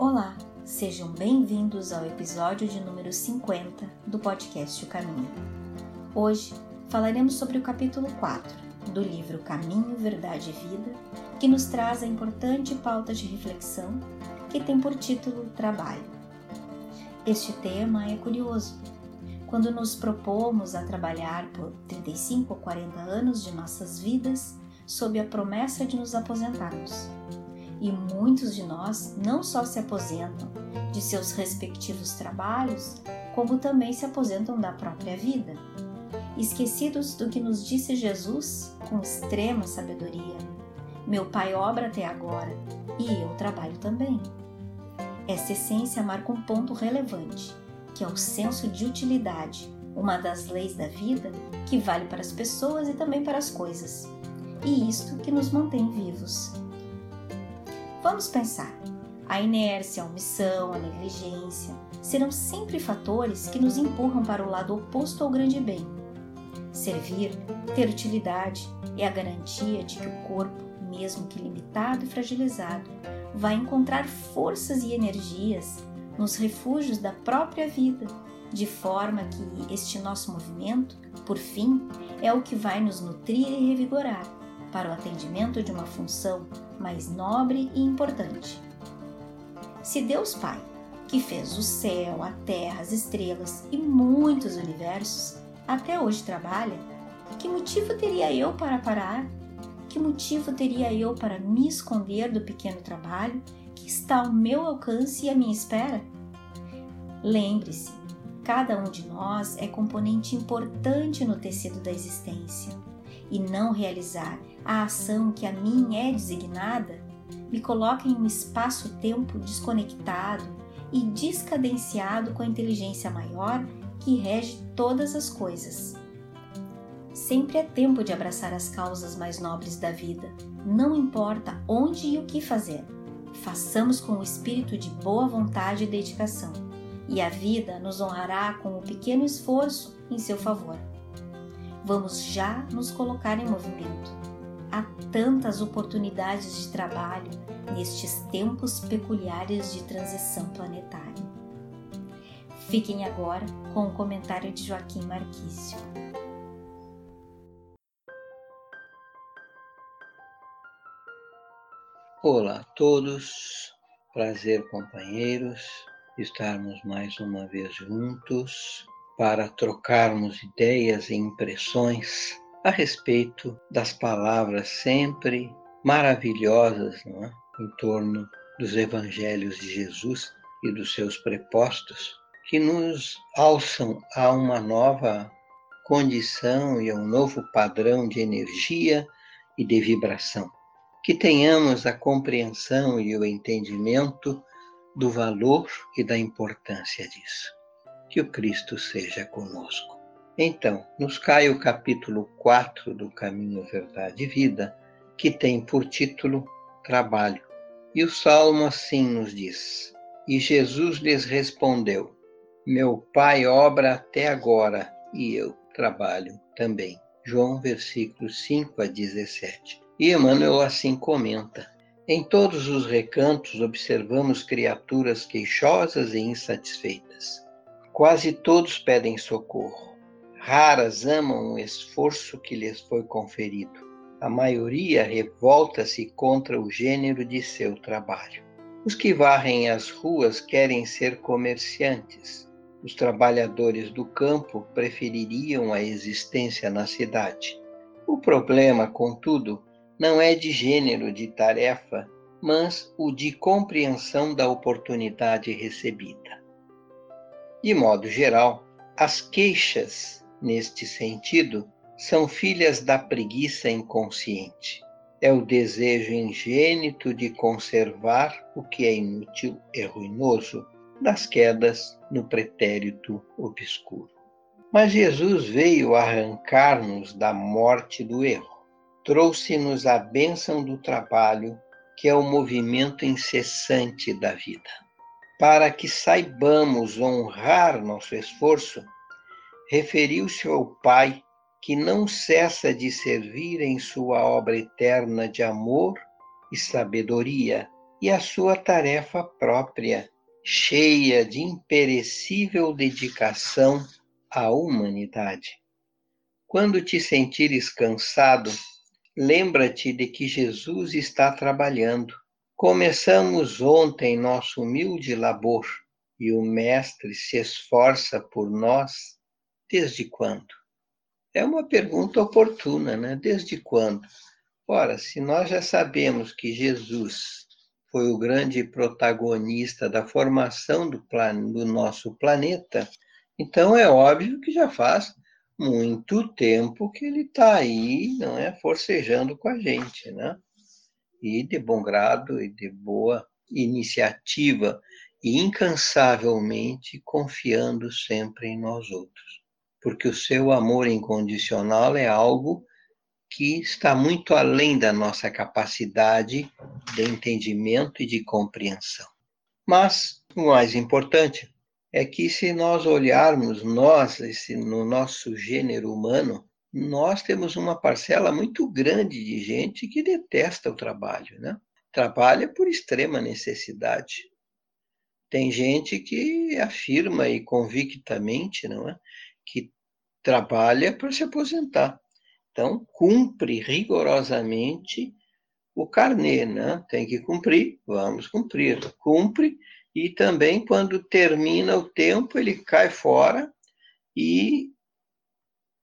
Olá, sejam bem-vindos ao episódio de número 50 do podcast O Caminho. Hoje falaremos sobre o capítulo 4 do livro Caminho, Verdade e Vida, que nos traz a importante pauta de reflexão que tem por título Trabalho. Este tema é curioso. Quando nos propomos a trabalhar por 35 ou 40 anos de nossas vidas sob a promessa de nos aposentarmos, e muitos de nós não só se aposentam de seus respectivos trabalhos, como também se aposentam da própria vida, esquecidos do que nos disse Jesus com extrema sabedoria: Meu Pai obra até agora e eu trabalho também. Essa essência marca um ponto relevante, que é o senso de utilidade, uma das leis da vida que vale para as pessoas e também para as coisas, e isto que nos mantém vivos. Vamos pensar. A inércia, a omissão, a negligência serão sempre fatores que nos empurram para o lado oposto ao grande bem. Servir, ter utilidade, é a garantia de que o corpo, mesmo que limitado e fragilizado, vai encontrar forças e energias nos refúgios da própria vida, de forma que este nosso movimento, por fim, é o que vai nos nutrir e revigorar para o atendimento de uma função mais nobre e importante. Se Deus Pai, que fez o céu, a terra, as estrelas e muitos universos, até hoje trabalha, que motivo teria eu para parar? Que motivo teria eu para me esconder do pequeno trabalho que está ao meu alcance e à minha espera? Lembre-se, cada um de nós é componente importante no tecido da existência e não realizar a ação que a mim é designada me coloca em um espaço-tempo desconectado e descadenciado com a inteligência maior que rege todas as coisas. Sempre é tempo de abraçar as causas mais nobres da vida, não importa onde e o que fazer. Façamos com o espírito de boa vontade e dedicação, e a vida nos honrará com o pequeno esforço em seu favor vamos já nos colocar em movimento. Há tantas oportunidades de trabalho nestes tempos peculiares de transição planetária. Fiquem agora com o comentário de Joaquim Marquício. Olá a todos, prazer companheiros, estarmos mais uma vez juntos para trocarmos ideias e impressões a respeito das palavras sempre maravilhosas não é? em torno dos evangelhos de Jesus e dos seus prepostos, que nos alçam a uma nova condição e a um novo padrão de energia e de vibração. Que tenhamos a compreensão e o entendimento do valor e da importância disso que o Cristo seja conosco. Então, nos cai o capítulo 4 do Caminho, Verdade e Vida, que tem por título Trabalho. E o salmo assim nos diz: E Jesus lhes respondeu: Meu Pai obra até agora e eu trabalho também. João, versículos 5 a 17. E Emmanuel assim comenta: Em todos os recantos observamos criaturas queixosas e insatisfeitas Quase todos pedem socorro. Raras amam o esforço que lhes foi conferido. A maioria revolta-se contra o gênero de seu trabalho. Os que varrem as ruas querem ser comerciantes. Os trabalhadores do campo prefeririam a existência na cidade. O problema, contudo, não é de gênero de tarefa, mas o de compreensão da oportunidade recebida. De modo geral, as queixas, neste sentido, são filhas da preguiça inconsciente. É o desejo ingênito de conservar o que é inútil e ruinoso, das quedas no pretérito obscuro. Mas Jesus veio arrancar-nos da morte do erro. Trouxe-nos a bênção do trabalho, que é o movimento incessante da vida para que saibamos honrar nosso esforço, referiu-se ao Pai que não cessa de servir em sua obra eterna de amor e sabedoria, e a sua tarefa própria, cheia de imperecível dedicação à humanidade. Quando te sentires cansado, lembra-te de que Jesus está trabalhando. Começamos ontem nosso humilde labor e o Mestre se esforça por nós desde quando? É uma pergunta oportuna, né? Desde quando? Ora, se nós já sabemos que Jesus foi o grande protagonista da formação do, do nosso planeta, então é óbvio que já faz muito tempo que ele está aí, não é, forcejando com a gente, né? E de bom grado e de boa iniciativa e incansavelmente confiando sempre em nós outros, porque o seu amor incondicional é algo que está muito além da nossa capacidade de entendimento e de compreensão. Mas o mais importante é que se nós olharmos nós, esse, no nosso gênero humano, nós temos uma parcela muito grande de gente que detesta o trabalho, né? Trabalha por extrema necessidade. Tem gente que afirma e convictamente, não é, que trabalha para se aposentar. Então, cumpre rigorosamente o carnê, né? Tem que cumprir, vamos cumprir. Cumpre e também quando termina o tempo ele cai fora e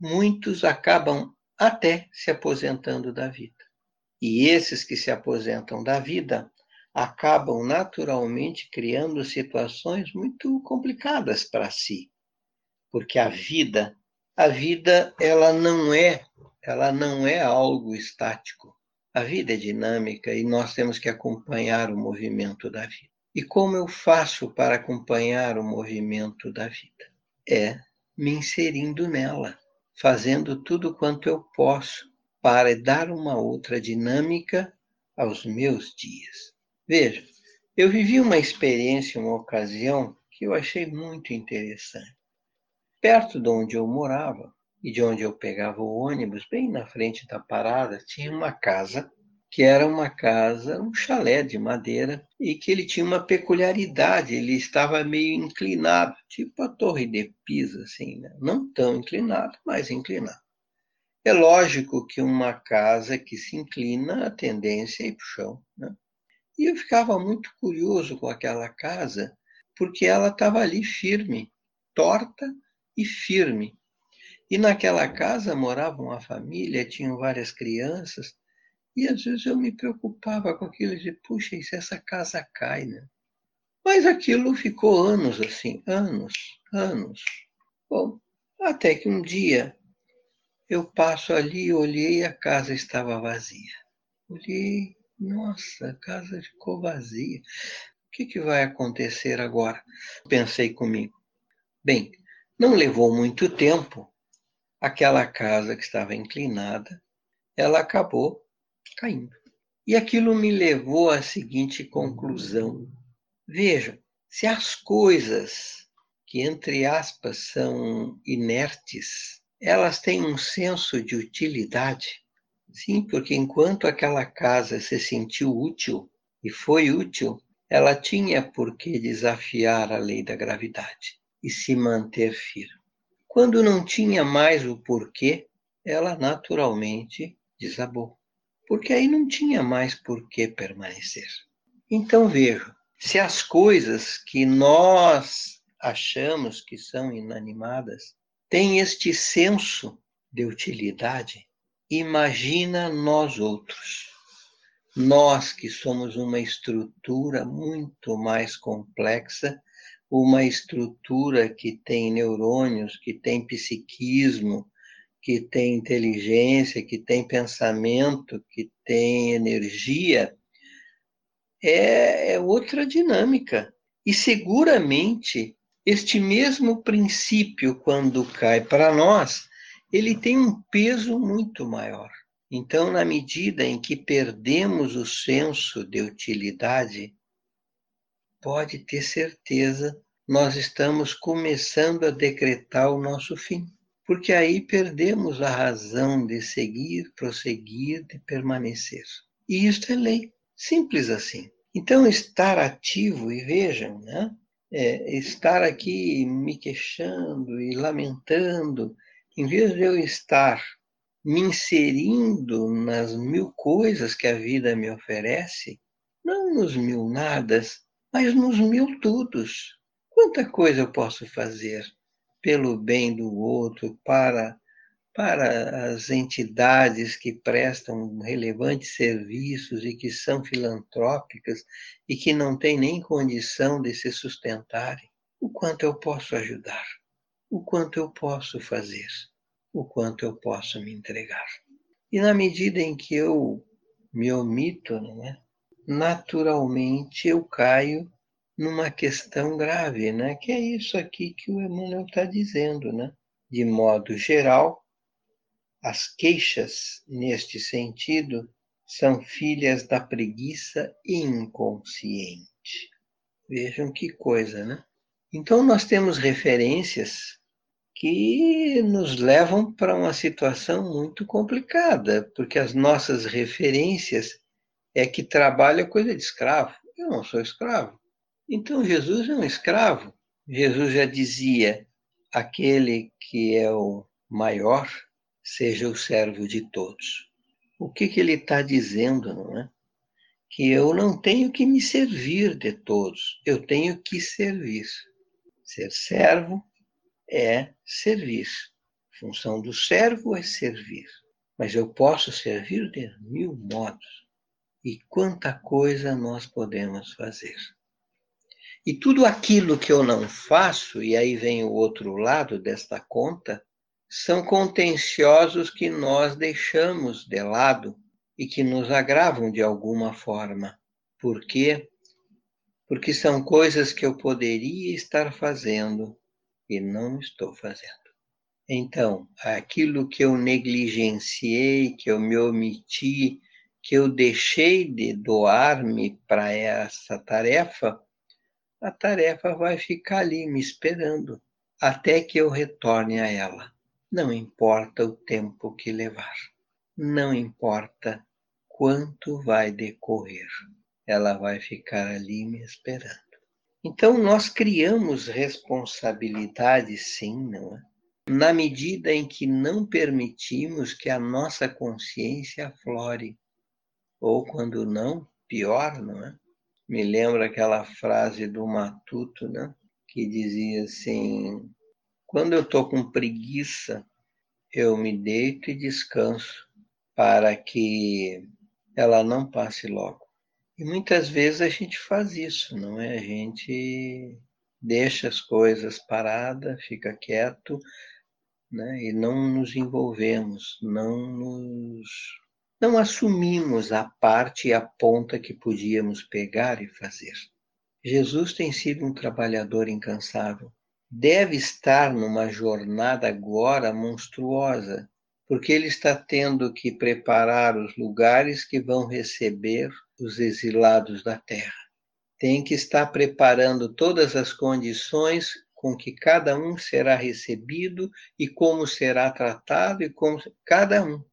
muitos acabam até se aposentando da vida. E esses que se aposentam da vida acabam naturalmente criando situações muito complicadas para si, porque a vida, a vida ela não é, ela não é algo estático. A vida é dinâmica e nós temos que acompanhar o movimento da vida. E como eu faço para acompanhar o movimento da vida? É me inserindo nela, fazendo tudo quanto eu posso para dar uma outra dinâmica aos meus dias. Veja, eu vivi uma experiência, uma ocasião que eu achei muito interessante. Perto de onde eu morava e de onde eu pegava o ônibus, bem na frente da parada, tinha uma casa que era uma casa, um chalé de madeira, e que ele tinha uma peculiaridade, ele estava meio inclinado, tipo a Torre de Pisa, assim, né? não tão inclinado, mas inclinado. É lógico que uma casa que se inclina, a tendência é ir para o chão. Né? E eu ficava muito curioso com aquela casa, porque ela estava ali firme, torta e firme. E naquela casa morava uma família, tinham várias crianças, e às vezes eu me preocupava com aquilo de, puxa, e se essa casa cai, né? Mas aquilo ficou anos assim, anos, anos. Bom, até que um dia eu passo ali, olhei e a casa estava vazia. Olhei, nossa, a casa ficou vazia. O que, que vai acontecer agora? Pensei comigo. Bem, não levou muito tempo. Aquela casa que estava inclinada, ela acabou caindo. E aquilo me levou à seguinte conclusão: veja, se as coisas que, entre aspas, são inertes, elas têm um senso de utilidade. Sim, porque enquanto aquela casa se sentiu útil e foi útil, ela tinha por que desafiar a lei da gravidade e se manter firme. Quando não tinha mais o porquê, ela naturalmente desabou porque aí não tinha mais por que permanecer. Então vejo, se as coisas que nós achamos que são inanimadas têm este senso de utilidade, imagina nós outros. Nós que somos uma estrutura muito mais complexa, uma estrutura que tem neurônios, que tem psiquismo, que tem inteligência, que tem pensamento, que tem energia, é, é outra dinâmica. E seguramente este mesmo princípio, quando cai para nós, ele tem um peso muito maior. Então, na medida em que perdemos o senso de utilidade, pode ter certeza, nós estamos começando a decretar o nosso fim porque aí perdemos a razão de seguir, prosseguir, de permanecer. E isto é lei, simples assim. Então, estar ativo, e vejam, né? É, estar aqui me queixando e lamentando, em vez de eu estar me inserindo nas mil coisas que a vida me oferece, não nos mil nadas, mas nos mil tudos. Quanta coisa eu posso fazer pelo bem do outro, para, para as entidades que prestam relevantes serviços e que são filantrópicas e que não têm nem condição de se sustentarem. O quanto eu posso ajudar, o quanto eu posso fazer, o quanto eu posso me entregar. E na medida em que eu me omito, não é? Naturalmente eu caio numa questão grave, né? que é isso aqui que o Emmanuel está dizendo. Né? De modo geral, as queixas, neste sentido, são filhas da preguiça inconsciente. Vejam que coisa, né? Então, nós temos referências que nos levam para uma situação muito complicada, porque as nossas referências é que trabalho é coisa de escravo. Eu não sou escravo. Então Jesus é um escravo. Jesus já dizia: aquele que é o maior, seja o servo de todos. O que, que ele está dizendo, não é? Que eu não tenho que me servir de todos, eu tenho que servir. Ser servo é servir. A função do servo é servir. Mas eu posso servir de mil modos. E quanta coisa nós podemos fazer. E tudo aquilo que eu não faço, e aí vem o outro lado desta conta, são contenciosos que nós deixamos de lado e que nos agravam de alguma forma. Por quê? Porque são coisas que eu poderia estar fazendo e não estou fazendo. Então, aquilo que eu negligenciei, que eu me omiti, que eu deixei de doar-me para essa tarefa, a tarefa vai ficar ali me esperando até que eu retorne a ela. Não importa o tempo que levar, não importa quanto vai decorrer, ela vai ficar ali me esperando. Então, nós criamos responsabilidades, sim, não é? Na medida em que não permitimos que a nossa consciência aflore, ou quando não, pior, não é? me lembra aquela frase do Matuto, né? que dizia assim: quando eu estou com preguiça, eu me deito e descanso para que ela não passe logo. E muitas vezes a gente faz isso, não é? A gente deixa as coisas paradas, fica quieto, né? E não nos envolvemos, não nos não assumimos a parte e a ponta que podíamos pegar e fazer. Jesus tem sido um trabalhador incansável. Deve estar numa jornada agora monstruosa, porque ele está tendo que preparar os lugares que vão receber os exilados da terra. Tem que estar preparando todas as condições com que cada um será recebido e como será tratado e como cada um.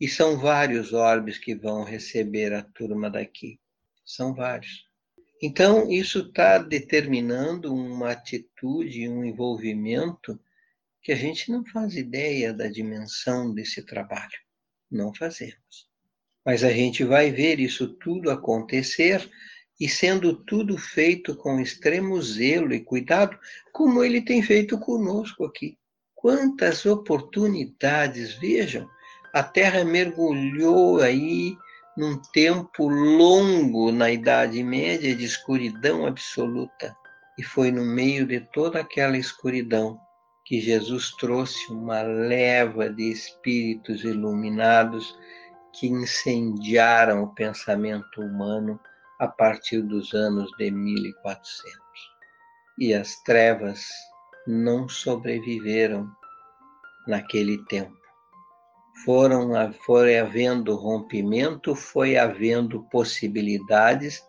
E são vários orbes que vão receber a turma daqui. São vários. Então, isso está determinando uma atitude, um envolvimento que a gente não faz ideia da dimensão desse trabalho. Não fazemos. Mas a gente vai ver isso tudo acontecer e sendo tudo feito com extremo zelo e cuidado, como ele tem feito conosco aqui. Quantas oportunidades, vejam, a Terra mergulhou aí num tempo longo na Idade Média de escuridão absoluta. E foi no meio de toda aquela escuridão que Jesus trouxe uma leva de espíritos iluminados que incendiaram o pensamento humano a partir dos anos de 1400. E as trevas não sobreviveram naquele tempo foram foi havendo rompimento, foi havendo possibilidades,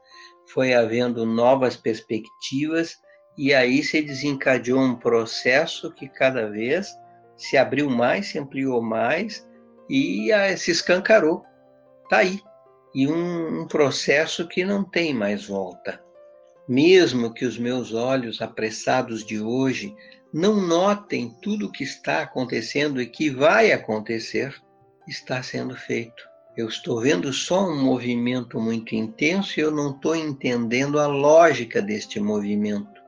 foi havendo novas perspectivas e aí se desencadeou um processo que cada vez se abriu mais, se ampliou mais e se escancarou. Está aí. e um, um processo que não tem mais volta. Mesmo que os meus olhos apressados de hoje não notem tudo o que está acontecendo e que vai acontecer, está sendo feito. Eu estou vendo só um movimento muito intenso e eu não estou entendendo a lógica deste movimento.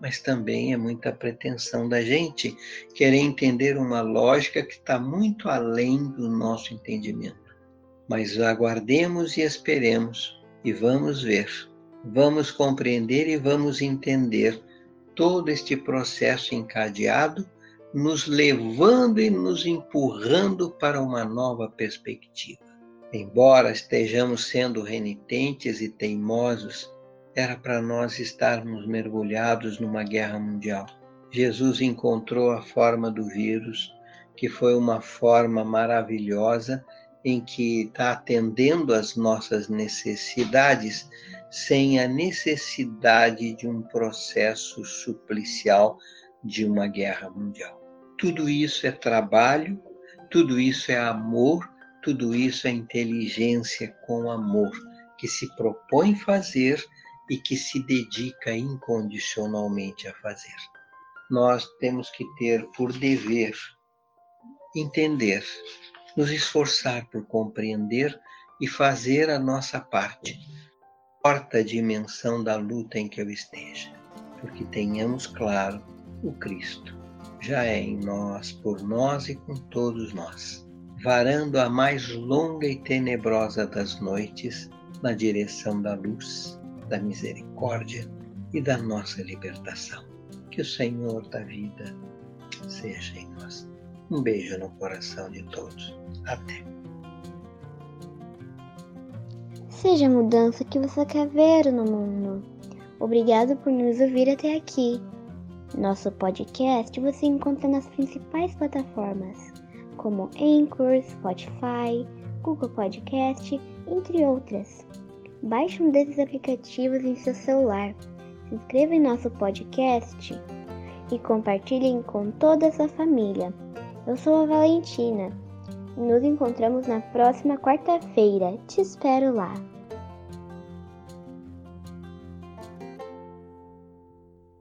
Mas também é muita pretensão da gente querer entender uma lógica que está muito além do nosso entendimento. Mas aguardemos e esperemos e vamos ver, vamos compreender e vamos entender todo este processo encadeado, nos levando e nos empurrando para uma nova perspectiva. Embora estejamos sendo renitentes e teimosos, era para nós estarmos mergulhados numa guerra mundial. Jesus encontrou a forma do vírus, que foi uma forma maravilhosa em que está atendendo às nossas necessidades sem a necessidade de um processo suplicial de uma guerra mundial. Tudo isso é trabalho, tudo isso é amor, tudo isso é inteligência com amor, que se propõe fazer e que se dedica incondicionalmente a fazer. Nós temos que ter por dever entender nos esforçar por compreender e fazer a nossa parte, importa a dimensão da luta em que eu esteja, porque tenhamos claro o Cristo já é em nós, por nós e com todos nós, varando a mais longa e tenebrosa das noites na direção da luz, da misericórdia e da nossa libertação. Que o Senhor da vida seja em nós. Um beijo no coração de todos. Até. Seja a mudança que você quer ver no mundo. Obrigado por nos ouvir até aqui. Nosso podcast você encontra nas principais plataformas, como Anchor, Spotify, Google Podcast, entre outras. Baixe um desses aplicativos em seu celular, se inscreva em nosso podcast e compartilhem com toda a sua família. Eu sou a Valentina. Nos encontramos na próxima quarta-feira. Te espero lá.